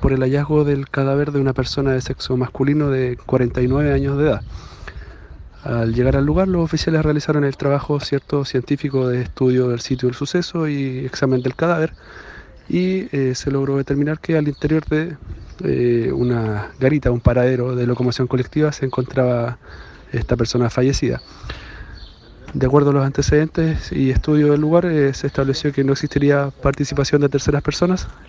por el hallazgo del cadáver de una persona de sexo masculino de 49 años de edad. Al llegar al lugar, los oficiales realizaron el trabajo cierto científico de estudio del sitio del suceso y examen del cadáver y eh, se logró determinar que al interior de eh, una garita, un paradero de locomoción colectiva, se encontraba esta persona fallecida. De acuerdo a los antecedentes y estudio del lugar, eh, se estableció que no existiría participación de terceras personas